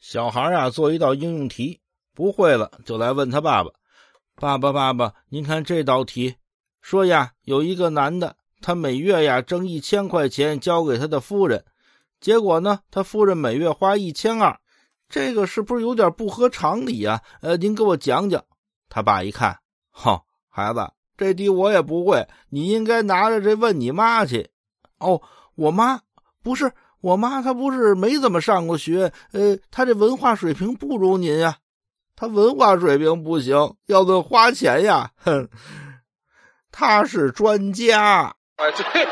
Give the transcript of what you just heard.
小孩啊，做一道应用题，不会了就来问他爸爸：“爸爸，爸爸，您看这道题，说呀，有一个男的，他每月呀挣一千块钱交给他的夫人，结果呢，他夫人每月花一千二，这个是不是有点不合常理啊？呃，您给我讲讲。”他爸一看，哼，孩子，这题我也不会，你应该拿着这问你妈去。哦，我妈不是。我妈她不是没怎么上过学，呃，她这文化水平不如您呀。她文化水平不行，要论花钱呀，哼，她是专家。啊，对。